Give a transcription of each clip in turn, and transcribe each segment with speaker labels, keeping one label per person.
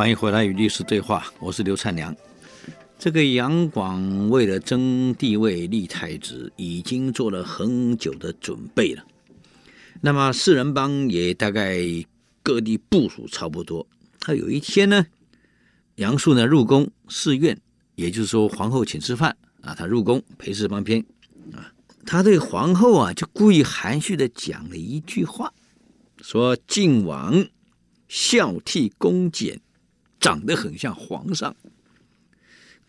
Speaker 1: 欢迎回来与律师对话，我是刘灿良。这个杨广为了争帝位立太子，已经做了很久的准备了。那么四人帮也大概各地部署差不多。他有一天呢，杨素呢入宫侍宴，也就是说皇后请吃饭啊，他入宫陪侍旁边啊，他对皇后啊就故意含蓄的讲了一句话，说晋王孝悌恭俭，长得很像皇上。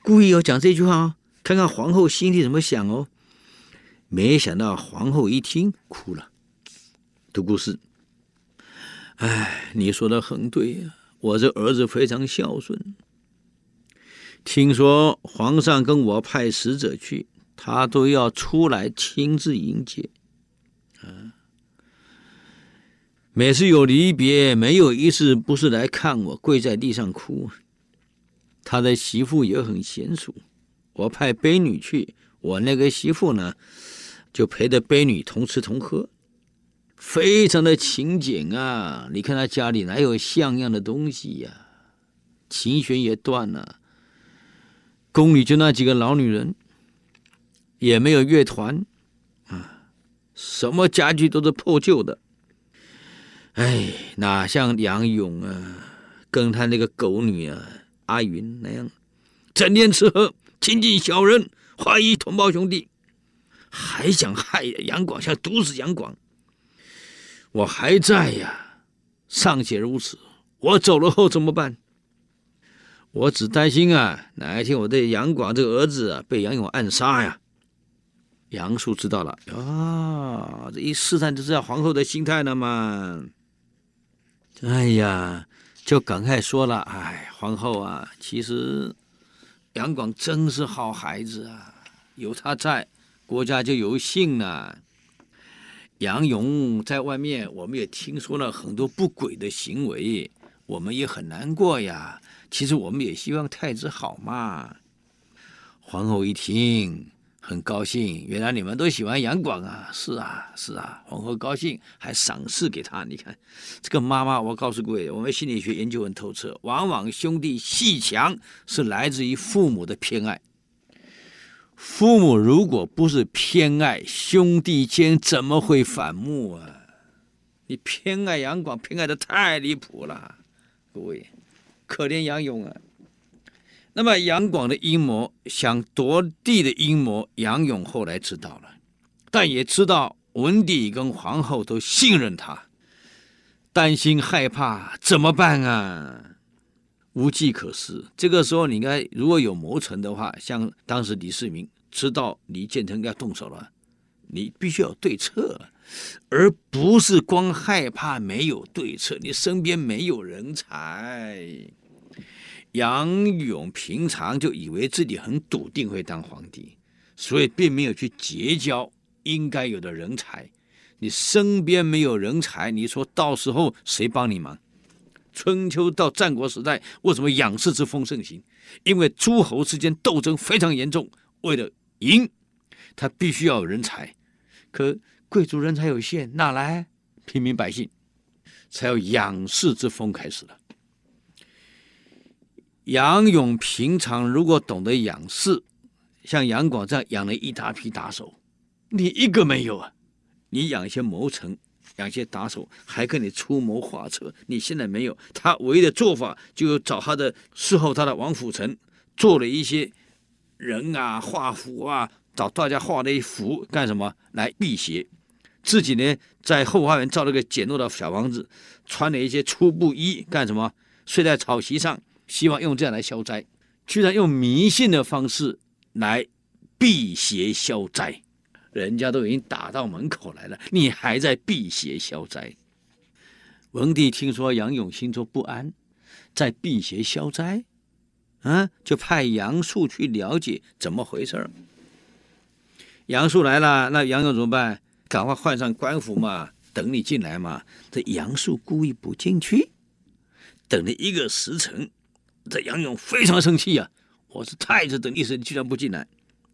Speaker 1: 故意要讲这句话哦，看看皇后心里怎么想哦。没想到皇后一听哭了。读故事，哎，你说的很对呀，我这儿子非常孝顺。听说皇上跟我派使者去，他都要出来亲自迎接。啊，每次有离别，没有一次不是来看我，跪在地上哭。他的媳妇也很贤淑，我派婢女去，我那个媳妇呢，就陪着婢女同吃同喝，非常的勤俭啊！你看他家里哪有像样的东西呀、琴弦也断了，宫里就那几个老女人，也没有乐团啊，什么家具都是破旧的。哎，哪像杨勇啊，跟他那个狗女啊。阿云那样，整天吃喝，亲近小人，怀疑同胞兄弟，还想害杨广，想毒死杨广。我还在呀，尚且如此，我走了后怎么办？我只担心啊，哪一天我的杨广这个儿子啊被杨勇暗杀呀？杨素知道了啊，这一试探就知道皇后的心态了嘛。哎呀。就赶快说了，哎，皇后啊，其实杨广真是好孩子啊，有他在，国家就有幸了。杨勇在外面，我们也听说了很多不轨的行为，我们也很难过呀。其实我们也希望太子好嘛。皇后一听。很高兴，原来你们都喜欢杨广啊！是啊，是啊，皇后高兴，还赏赐给他。你看，这个妈妈，我告诉各位，我们心理学研究很透彻，往往兄弟鬩墙是来自于父母的偏爱。父母如果不是偏爱，兄弟间怎么会反目啊？你偏爱杨广，偏爱得太离谱了，各位，可怜杨勇啊！那么杨广的阴谋，想夺地的阴谋，杨勇后来知道了，但也知道文帝跟皇后都信任他，担心害怕怎么办啊？无计可施。这个时候，你应该如果有谋臣的话，像当时李世民知道李建成要动手了，你必须要对策，而不是光害怕没有对策，你身边没有人才。杨勇平常就以为自己很笃定会当皇帝，所以并没有去结交应该有的人才。你身边没有人才，你说到时候谁帮你忙？春秋到战国时代，为什么养士之风盛行？因为诸侯之间斗争非常严重，为了赢，他必须要有人才。可贵族人才有限，哪来？平民百姓，才有养士之风开始了。杨勇平常如果懂得养士，像杨广这样养了一大批打手，你一个没有啊？你养一些谋臣，养一些打手，还跟你出谋划策。你现在没有，他唯一的做法就找他的侍候他的王辅臣，做了一些人啊画符啊，找大家画了一幅干什么来辟邪？自己呢在后花园造了个简陋的小房子，穿了一些粗布衣干什么？睡在草席上。希望用这样来消灾，居然用迷信的方式来辟邪消灾，人家都已经打到门口来了，你还在辟邪消灾。文帝听说杨勇心中不安，在辟邪消灾，啊，就派杨素去了解怎么回事。杨素来了，那杨勇怎么办？赶快换上官服嘛，等你进来嘛。这杨素故意不进去，等了一个时辰。这杨勇非常生气呀、啊！我是太子等意思，你居然不进来，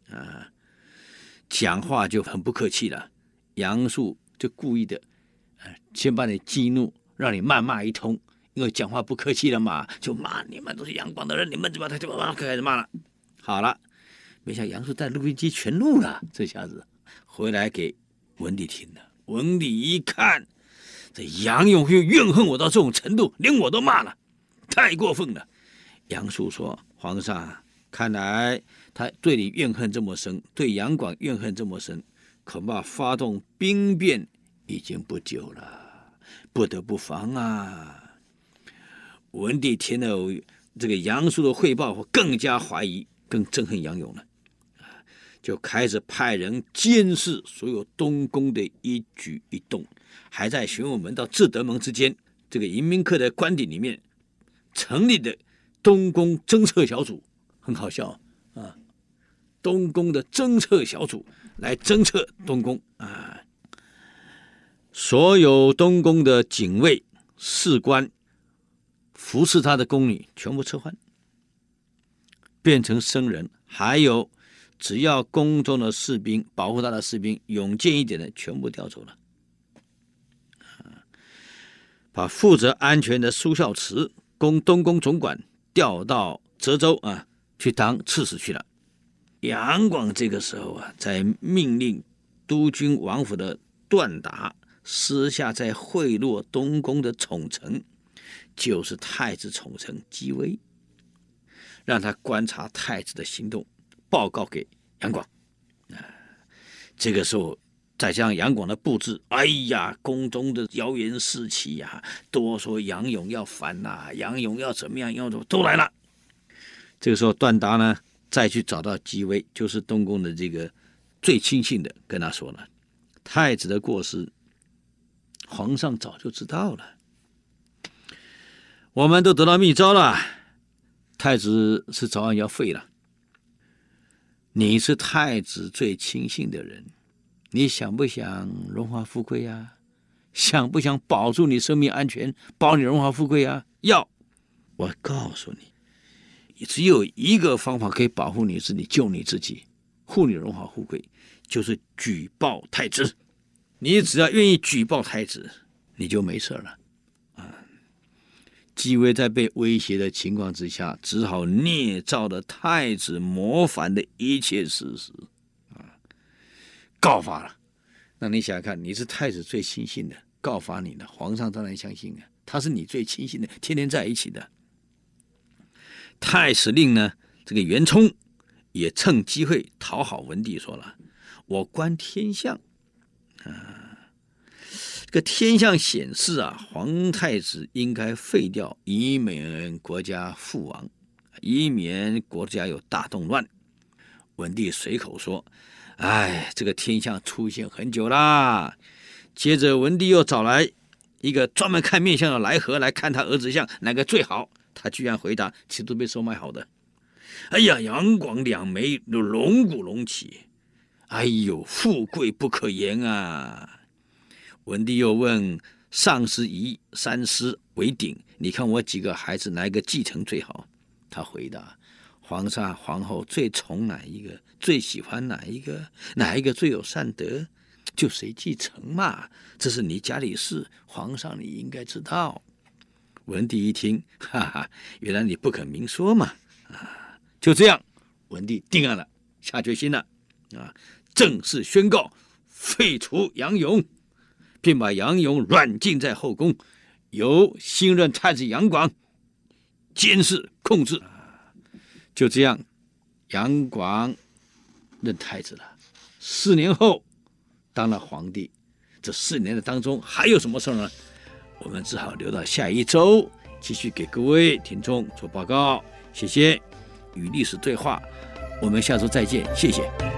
Speaker 1: 啊，讲话就很不客气了。杨素就故意的，先把你激怒，让你谩骂一通，因为讲话不客气了嘛，就骂你们都是杨广的人，你们怎么他就开始骂了。好了，没想杨素带录音机全录了，这下子回来给文帝听了。文帝一看，这杨勇又怨恨我到这种程度，连我都骂了，太过分了。杨素说：“皇上，看来他对你怨恨这么深，对杨广怨恨这么深，恐怕发动兵变已经不久了，不得不防啊。”文帝听了这个杨素的汇报，更加怀疑，更憎恨杨勇了，就开始派人监视所有东宫的一举一动，还在玄武门到至德门之间，这个迎宾客的官邸里面成立的东宫侦测小组，很好笑啊！东宫的侦测小组来侦测东宫啊，所有东宫的警卫士官。服侍他的宫女全部撤换，变成僧人；还有只要宫中的士兵保护他的士兵勇健一点的，全部调走了。把负责安全的苏孝慈，供东宫总管调到泽州啊，去当刺史去了。杨广这个时候啊，在命令督军王府的段达私下在贿赂东宫的宠臣。就是太子宠臣姬威，让他观察太子的行动，报告给杨广。啊，这个时候再加上杨广的布置，哎呀，宫中的谣言四起呀，都说杨勇要反呐、杨勇要怎么样，要怎么都来了。这个时候段达呢，再去找到姬微，就是东宫的这个最亲信的，跟他说了，太子的过失，皇上早就知道了。我们都得到密诏了，太子是早晚要废了。你是太子最亲信的人，你想不想荣华富贵呀？想不想保住你生命安全，保你荣华富贵呀？要，我告诉你，只有一个方法可以保护你自己、救你自己、护你荣华富贵，就是举报太子。你只要愿意举报太子，你就没事了。姬微在被威胁的情况之下，只好捏造了太子谋反的一切事实，告发了。那你想想看，你是太子最亲信的，告发你呢皇上当然相信啊，他是你最亲信的，天天在一起的。太史令呢，这个袁冲也趁机会讨好文帝，说了：“我观天象，啊。”这个天象显示啊，皇太子应该废掉，以免国家覆亡，以免国家有大动乱。文帝随口说：“哎，这个天象出现很久啦。”接着，文帝又找来一个专门看面相的来和来看他儿子相哪个最好。他居然回答：“其实都被收买好的。”哎呀，杨广两眉龙骨隆起，哎呦，富贵不可言啊！文帝又问上师仪、三师为鼎，你看我几个孩子哪个继承最好？他回答：皇上、皇后最宠哪一个？最喜欢哪一个？哪一个最有善德？就谁继承嘛。这是你家里事，皇上你应该知道。文帝一听，哈哈，原来你不肯明说嘛。啊，就这样，文帝定案了，下决心了，啊，正式宣告废除杨勇。并把杨勇软禁在后宫，由新任太子杨广监视控制。就这样，杨广任太子了。四年后，当了皇帝。这四年的当中，还有什么事呢？我们只好留到下一周继续给各位听众做报告。谢谢，与历史对话，我们下周再见。谢谢。